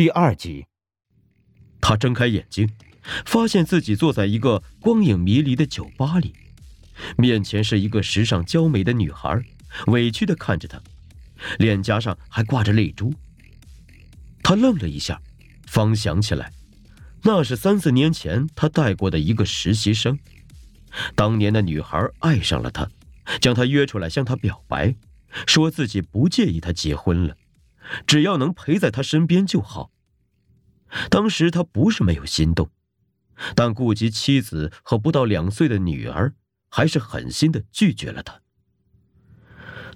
第二集，他睁开眼睛，发现自己坐在一个光影迷离的酒吧里，面前是一个时尚娇美的女孩，委屈的看着他，脸颊上还挂着泪珠。他愣了一下，方想起来，那是三四年前他带过的一个实习生，当年的女孩爱上了他，将他约出来向他表白，说自己不介意他结婚了。只要能陪在他身边就好。当时他不是没有心动，但顾及妻子和不到两岁的女儿，还是狠心的拒绝了他。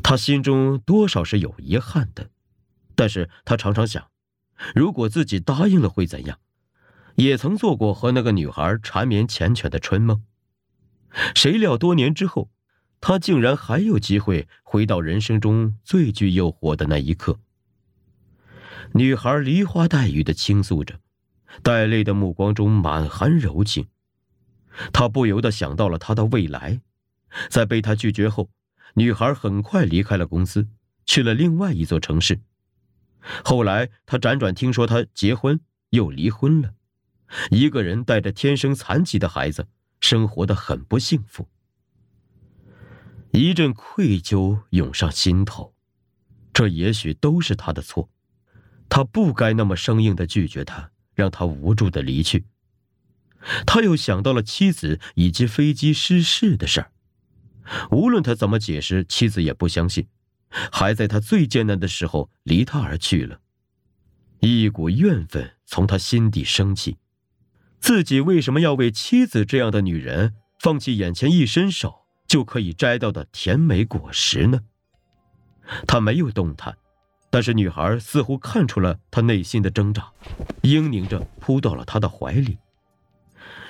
他心中多少是有遗憾的，但是他常常想，如果自己答应了会怎样？也曾做过和那个女孩缠绵缱绻的春梦，谁料多年之后，他竟然还有机会回到人生中最具诱惑的那一刻。女孩梨花带雨的倾诉着，带泪的目光中满含柔情。他不由得想到了他的未来，在被他拒绝后，女孩很快离开了公司，去了另外一座城市。后来，他辗转听说他结婚又离婚了，一个人带着天生残疾的孩子，生活的很不幸福。一阵愧疚涌上心头，这也许都是他的错。他不该那么生硬的拒绝他，让他无助的离去。他又想到了妻子以及飞机失事的事儿，无论他怎么解释，妻子也不相信，还在他最艰难的时候离他而去了。一股怨愤从他心底升起，自己为什么要为妻子这样的女人放弃眼前一伸手就可以摘到的甜美果实呢？他没有动弹。但是女孩似乎看出了他内心的挣扎，嘤咛着扑到了他的怀里。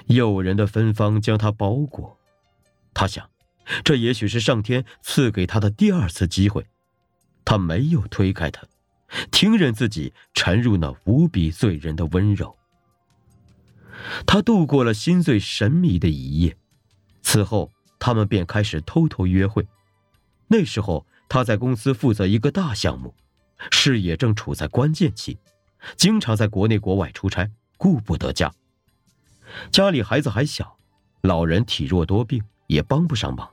诱人的芬芳将他包裹，他想，这也许是上天赐给他的第二次机会。他没有推开他，听任自己沉入那无比醉人的温柔。他度过了心醉神迷的一夜，此后他们便开始偷偷约会。那时候他在公司负责一个大项目。事业正处在关键期，经常在国内国外出差，顾不得家。家里孩子还小，老人体弱多病，也帮不上忙。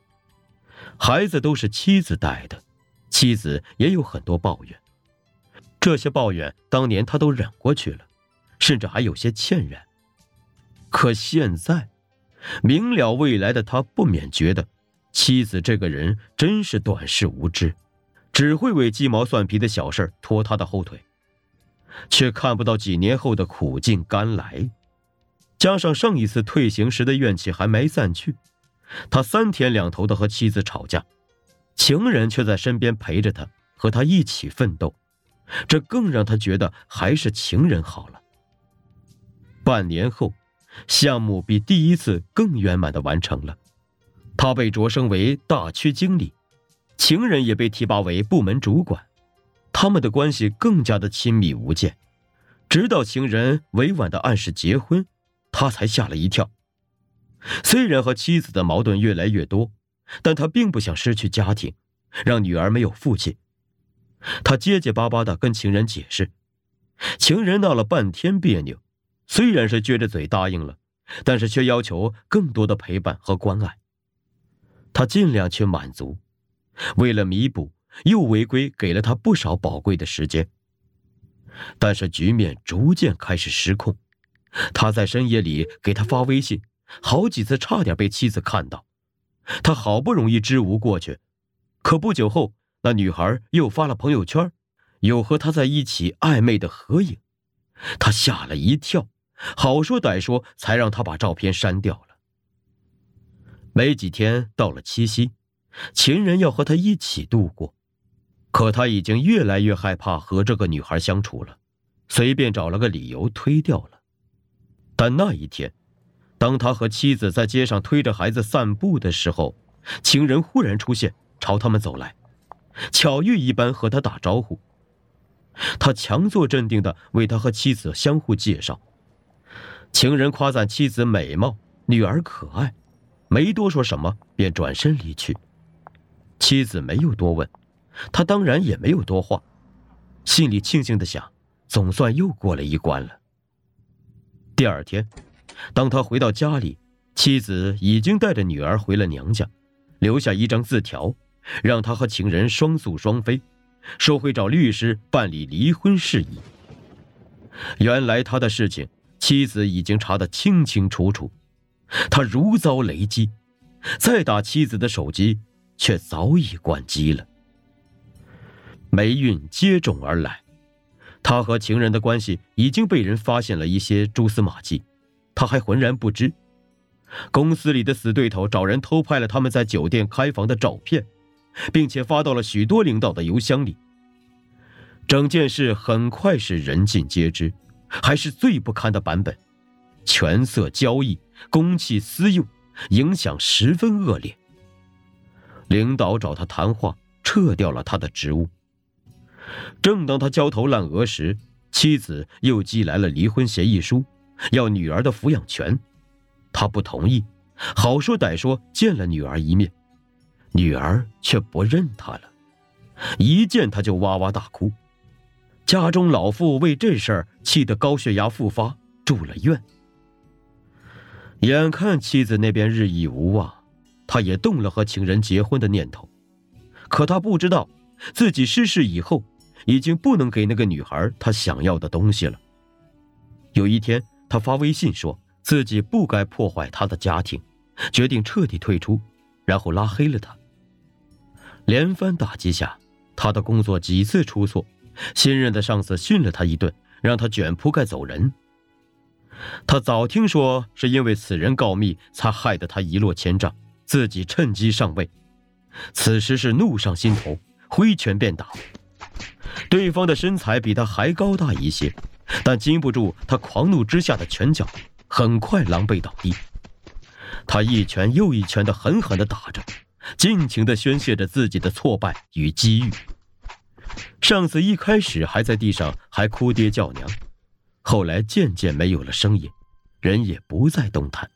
孩子都是妻子带的，妻子也有很多抱怨。这些抱怨当年他都忍过去了，甚至还有些歉然。可现在，明了未来的他不免觉得，妻子这个人真是短视无知。只会为鸡毛蒜皮的小事拖他的后腿，却看不到几年后的苦尽甘来。加上上一次退行时的怨气还没散去，他三天两头的和妻子吵架，情人却在身边陪着他，和他一起奋斗，这更让他觉得还是情人好了。半年后，项目比第一次更圆满的完成了，他被擢升为大区经理。情人也被提拔为部门主管，他们的关系更加的亲密无间，直到情人委婉的暗示结婚，他才吓了一跳。虽然和妻子的矛盾越来越多，但他并不想失去家庭，让女儿没有父亲。他结结巴巴的跟情人解释，情人闹了半天别扭，虽然是撅着嘴答应了，但是却要求更多的陪伴和关爱。他尽量去满足。为了弥补，又违规给了他不少宝贵的时间。但是局面逐渐开始失控，他在深夜里给他发微信，好几次差点被妻子看到。他好不容易支吾过去，可不久后，那女孩又发了朋友圈，有和他在一起暧昧的合影。他吓了一跳，好说歹说才让他把照片删掉了。没几天，到了七夕。情人要和他一起度过，可他已经越来越害怕和这个女孩相处了，随便找了个理由推掉了。但那一天，当他和妻子在街上推着孩子散步的时候，情人忽然出现，朝他们走来，巧遇一般和他打招呼。他强作镇定的为他和妻子相互介绍，情人夸赞妻子美貌，女儿可爱，没多说什么，便转身离去。妻子没有多问，他当然也没有多话，心里庆幸的想，总算又过了一关了。第二天，当他回到家里，妻子已经带着女儿回了娘家，留下一张字条，让他和情人双宿双飞，说会找律师办理离婚事宜。原来他的事情，妻子已经查得清清楚楚，他如遭雷击，再打妻子的手机，却早已关机了。霉运接踵而来。他和情人的关系已经被人发现了一些蛛丝马迹，他还浑然不知。公司里的死对头找人偷拍了他们在酒店开房的照片，并且发到了许多领导的邮箱里。整件事很快是人尽皆知，还是最不堪的版本，权色交易、公器私用，影响十分恶劣。领导找他谈话，撤掉了他的职务。正当他焦头烂额时，妻子又寄来了离婚协议书，要女儿的抚养权。他不同意，好说歹说见了女儿一面，女儿却不认他了，一见他就哇哇大哭。家中老妇为这事儿气得高血压复发，住了院。眼看妻子那边日益无望，他也动了和情人结婚的念头，可他不知道，自己失事以后。已经不能给那个女孩她想要的东西了。有一天，他发微信说自己不该破坏他的家庭，决定彻底退出，然后拉黑了他。连番打击下，他的工作几次出错，新任的上司训了他一顿，让他卷铺盖走人。他早听说是因为此人告密，才害得他一落千丈，自己趁机上位。此时是怒上心头，挥拳便打。对方的身材比他还高大一些，但经不住他狂怒之下的拳脚，很快狼狈倒地。他一拳又一拳的狠狠的打着，尽情的宣泄着自己的挫败与机遇。上司一开始还在地上还哭爹叫娘，后来渐渐没有了声音，人也不再动弹，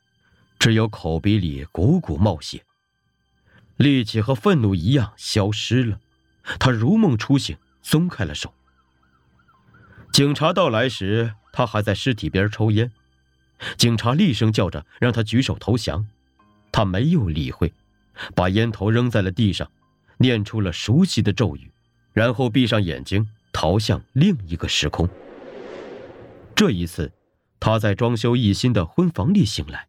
只有口鼻里汩汩冒血，力气和愤怒一样消失了。他如梦初醒。松开了手。警察到来时，他还在尸体边抽烟。警察厉声叫着让他举手投降，他没有理会，把烟头扔在了地上，念出了熟悉的咒语，然后闭上眼睛，逃向另一个时空。这一次，他在装修一新的婚房里醒来，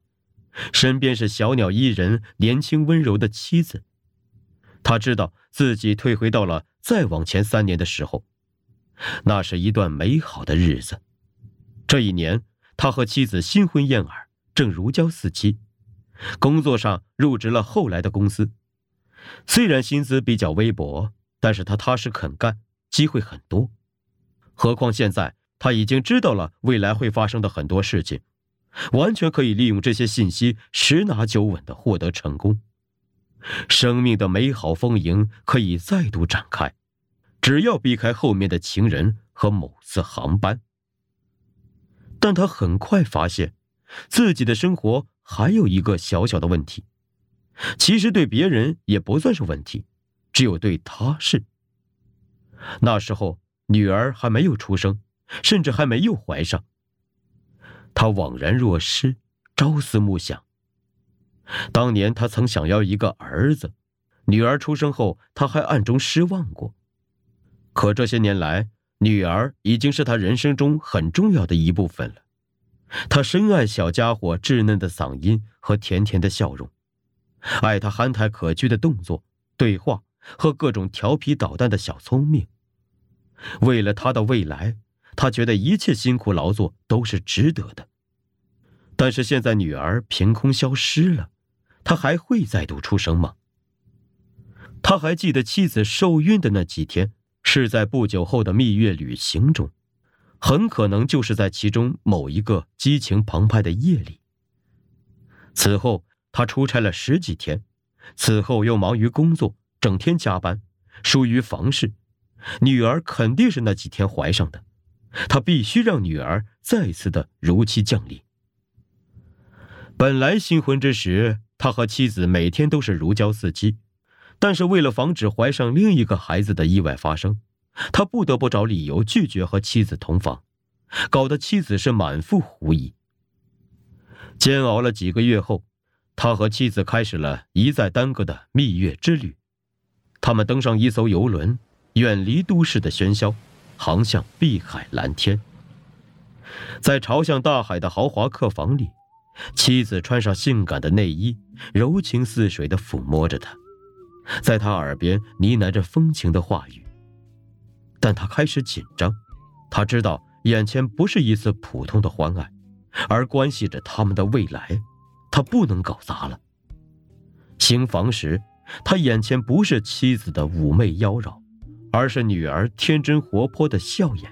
身边是小鸟依人、年轻温柔的妻子。他知道自己退回到了。再往前三年的时候，那是一段美好的日子。这一年，他和妻子新婚燕尔，正如胶似漆。工作上入职了后来的公司，虽然薪资比较微薄，但是他踏实肯干，机会很多。何况现在他已经知道了未来会发生的很多事情，完全可以利用这些信息，十拿九稳的获得成功。生命的美好丰盈可以再度展开，只要避开后面的情人和某次航班。但他很快发现，自己的生活还有一个小小的问题，其实对别人也不算是问题，只有对他是。那时候女儿还没有出生，甚至还没有怀上。他惘然若失，朝思暮想。当年他曾想要一个儿子，女儿出生后，他还暗中失望过。可这些年来，女儿已经是他人生中很重要的一部分了。他深爱小家伙稚嫩的嗓音和甜甜的笑容，爱他憨态可掬的动作、对话和各种调皮捣蛋的小聪明。为了他的未来，他觉得一切辛苦劳作都是值得的。但是现在女儿凭空消失了。他还会再度出生吗？他还记得妻子受孕的那几天，是在不久后的蜜月旅行中，很可能就是在其中某一个激情澎湃的夜里。此后他出差了十几天，此后又忙于工作，整天加班，疏于房事。女儿肯定是那几天怀上的，他必须让女儿再次的如期降临。本来新婚之时。他和妻子每天都是如胶似漆，但是为了防止怀上另一个孩子的意外发生，他不得不找理由拒绝和妻子同房，搞得妻子是满腹狐疑。煎熬了几个月后，他和妻子开始了一再耽搁的蜜月之旅。他们登上一艘游轮，远离都市的喧嚣，航向碧海蓝天。在朝向大海的豪华客房里，妻子穿上性感的内衣，柔情似水地抚摸着他，在他耳边呢喃着风情的话语。但他开始紧张，他知道眼前不是一次普通的欢爱，而关系着他们的未来，他不能搞砸了。行房时，他眼前不是妻子的妩媚妖娆，而是女儿天真活泼的笑颜。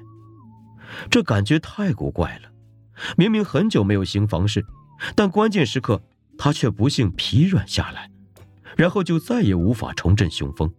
这感觉太古怪了，明明很久没有行房事，但关键时刻他却不幸疲软下来，然后就再也无法重振雄风。